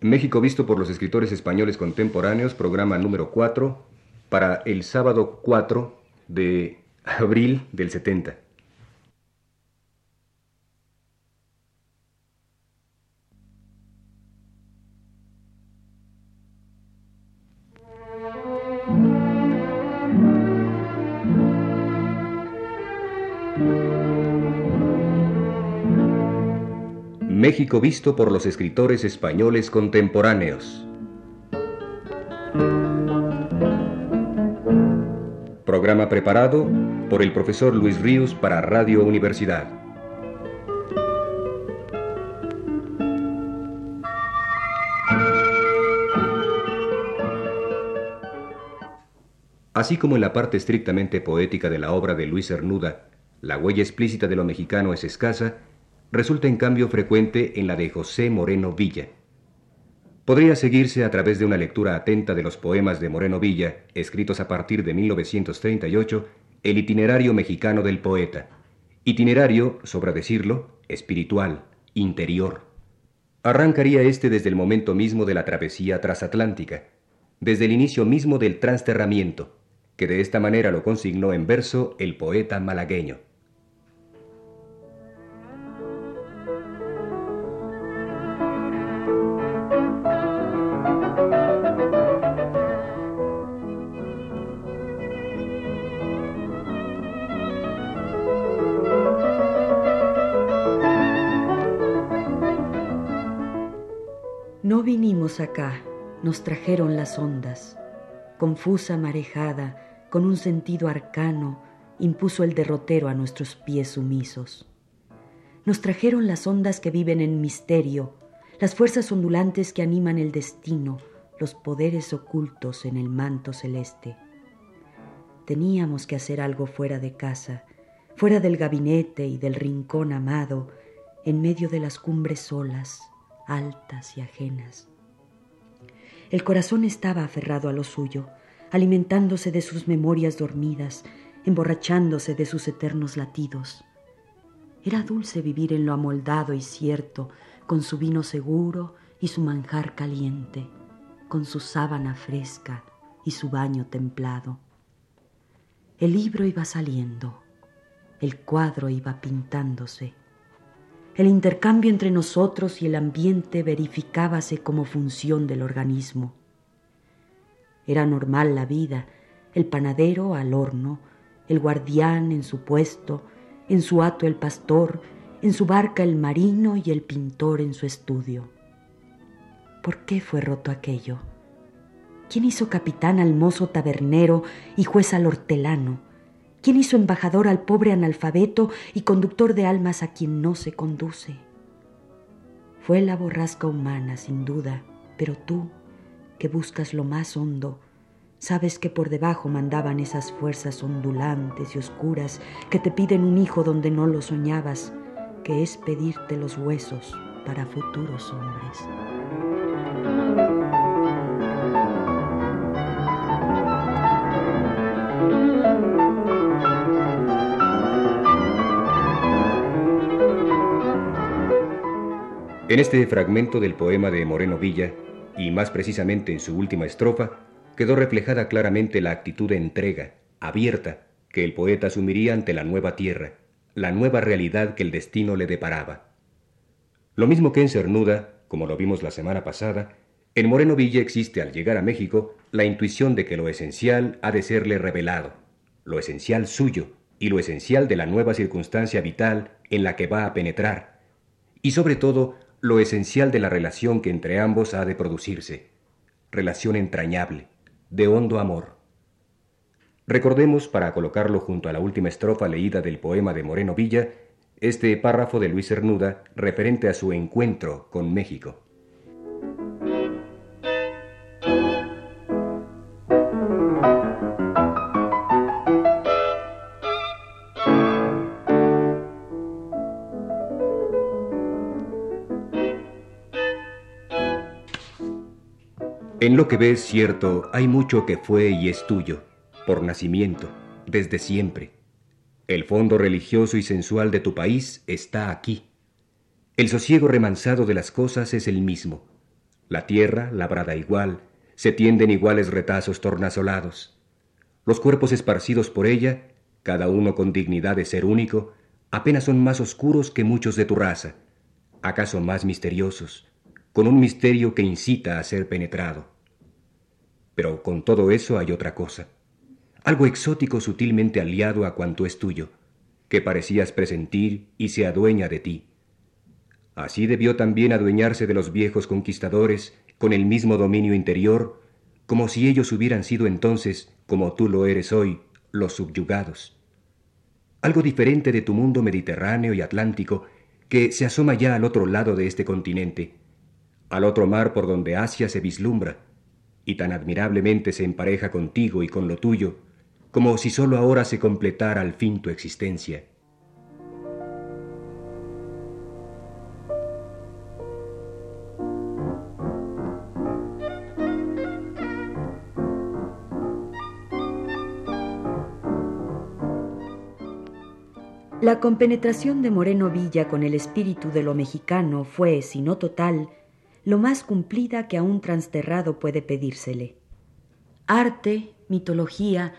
México visto por los escritores españoles contemporáneos, programa número 4, para el sábado 4 de abril del 70. México visto por los escritores españoles contemporáneos. Programa preparado por el profesor Luis Ríos para Radio Universidad. Así como en la parte estrictamente poética de la obra de Luis Cernuda, la huella explícita de lo mexicano es escasa, resulta en cambio frecuente en la de José Moreno Villa. Podría seguirse a través de una lectura atenta de los poemas de Moreno Villa, escritos a partir de 1938, el itinerario mexicano del poeta. Itinerario, sobra decirlo, espiritual, interior. Arrancaría este desde el momento mismo de la travesía transatlántica, desde el inicio mismo del transterramiento, que de esta manera lo consignó en verso el poeta malagueño. Acá, nos trajeron las ondas. Confusa marejada, con un sentido arcano, impuso el derrotero a nuestros pies sumisos. Nos trajeron las ondas que viven en misterio, las fuerzas ondulantes que animan el destino, los poderes ocultos en el manto celeste. Teníamos que hacer algo fuera de casa, fuera del gabinete y del rincón amado, en medio de las cumbres solas, altas y ajenas. El corazón estaba aferrado a lo suyo, alimentándose de sus memorias dormidas, emborrachándose de sus eternos latidos. Era dulce vivir en lo amoldado y cierto, con su vino seguro y su manjar caliente, con su sábana fresca y su baño templado. El libro iba saliendo, el cuadro iba pintándose, el intercambio entre nosotros y el ambiente verificábase como función del organismo. Era normal la vida, el panadero al horno, el guardián en su puesto, en su hato el pastor, en su barca el marino y el pintor en su estudio. ¿Por qué fue roto aquello? ¿Quién hizo capitán al mozo tabernero y juez al hortelano? ¿Quién hizo embajador al pobre analfabeto y conductor de almas a quien no se conduce? Fue la borrasca humana, sin duda, pero tú, que buscas lo más hondo, sabes que por debajo mandaban esas fuerzas ondulantes y oscuras que te piden un hijo donde no lo soñabas, que es pedirte los huesos para futuros hombres. En este fragmento del poema de Moreno Villa, y más precisamente en su última estrofa, quedó reflejada claramente la actitud de entrega, abierta, que el poeta asumiría ante la nueva tierra, la nueva realidad que el destino le deparaba. Lo mismo que en Cernuda, como lo vimos la semana pasada, en Moreno Villa existe al llegar a México la intuición de que lo esencial ha de serle revelado, lo esencial suyo y lo esencial de la nueva circunstancia vital en la que va a penetrar, y sobre todo lo esencial de la relación que entre ambos ha de producirse, relación entrañable, de hondo amor. Recordemos, para colocarlo junto a la última estrofa leída del poema de Moreno Villa, este párrafo de Luis Cernuda referente a su encuentro con México. En lo que ves, cierto, hay mucho que fue y es tuyo, por nacimiento, desde siempre. El fondo religioso y sensual de tu país está aquí. El sosiego remansado de las cosas es el mismo. La tierra, labrada igual, se tiende en iguales retazos tornasolados. Los cuerpos esparcidos por ella, cada uno con dignidad de ser único, apenas son más oscuros que muchos de tu raza, acaso más misteriosos, con un misterio que incita a ser penetrado. Pero con todo eso hay otra cosa, algo exótico sutilmente aliado a cuanto es tuyo, que parecías presentir y se adueña de ti. Así debió también adueñarse de los viejos conquistadores con el mismo dominio interior, como si ellos hubieran sido entonces, como tú lo eres hoy, los subyugados. Algo diferente de tu mundo mediterráneo y atlántico, que se asoma ya al otro lado de este continente, al otro mar por donde Asia se vislumbra, y tan admirablemente se empareja contigo y con lo tuyo, como si sólo ahora se completara al fin tu existencia. La compenetración de Moreno Villa con el espíritu de lo mexicano fue, si no total, lo más cumplida que a un transterrado puede pedírsele. Arte, mitología,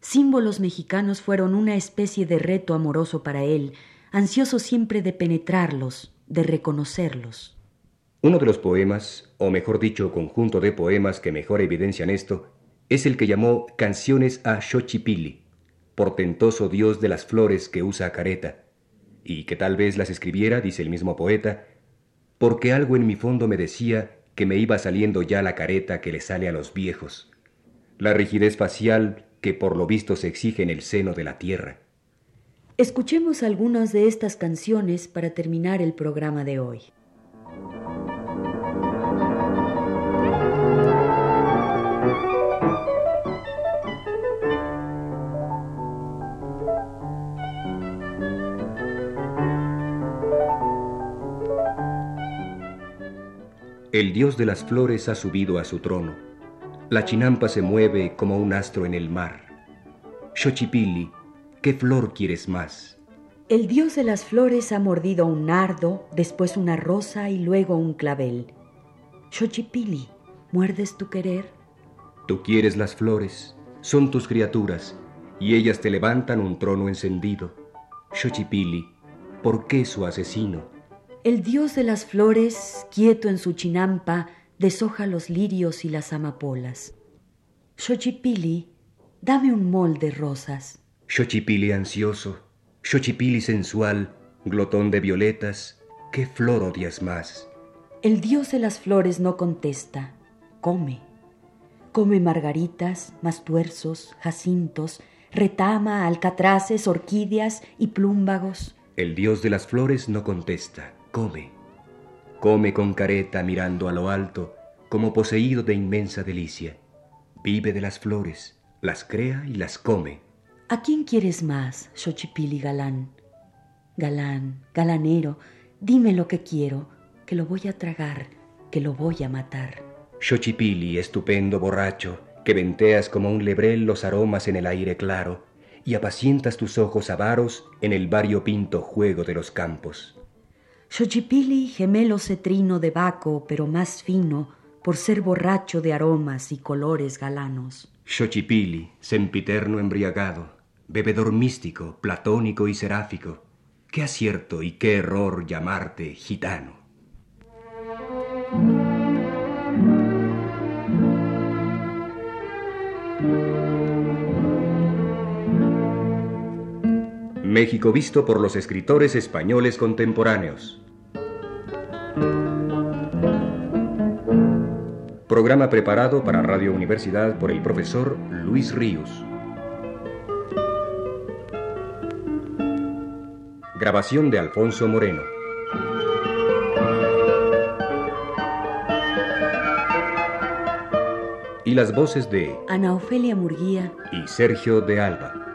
símbolos mexicanos fueron una especie de reto amoroso para él, ansioso siempre de penetrarlos, de reconocerlos. Uno de los poemas, o mejor dicho, conjunto de poemas que mejor evidencian esto, es el que llamó Canciones a Xochipilli portentoso dios de las flores que usa careta, y que tal vez las escribiera, dice el mismo poeta, porque algo en mi fondo me decía que me iba saliendo ya la careta que le sale a los viejos, la rigidez facial que por lo visto se exige en el seno de la tierra. Escuchemos algunas de estas canciones para terminar el programa de hoy. El dios de las flores ha subido a su trono. La chinampa se mueve como un astro en el mar. Xochipilli, ¿qué flor quieres más? El dios de las flores ha mordido un nardo, después una rosa y luego un clavel. Xochipilli, ¿muerdes tu querer? Tú quieres las flores, son tus criaturas, y ellas te levantan un trono encendido. Xochipilli, ¿por qué su asesino? El dios de las flores, quieto en su chinampa, deshoja los lirios y las amapolas. Xochipili, dame un mol de rosas. Xochipili ansioso, Xochipili sensual, glotón de violetas, ¿qué flor odias más? El dios de las flores no contesta, come. Come margaritas, mastuerzos, jacintos, retama, alcatraces, orquídeas y plúmbagos. El dios de las flores no contesta, come. Come con careta mirando a lo alto, como poseído de inmensa delicia. Vive de las flores, las crea y las come. ¿A quién quieres más, Xochipili galán? Galán, galanero, dime lo que quiero, que lo voy a tragar, que lo voy a matar. Xochipili, estupendo borracho, que venteas como un lebrel los aromas en el aire claro y apacientas tus ojos avaros en el pinto juego de los campos. Xochipili, gemelo cetrino de Baco, pero más fino, por ser borracho de aromas y colores galanos. Xochipili, sempiterno embriagado, bebedor místico, platónico y seráfico, qué acierto y qué error llamarte gitano. México visto por los escritores españoles contemporáneos. Programa preparado para Radio Universidad por el profesor Luis Ríos. Grabación de Alfonso Moreno. Y las voces de Ana Ofelia Murguía y Sergio de Alba.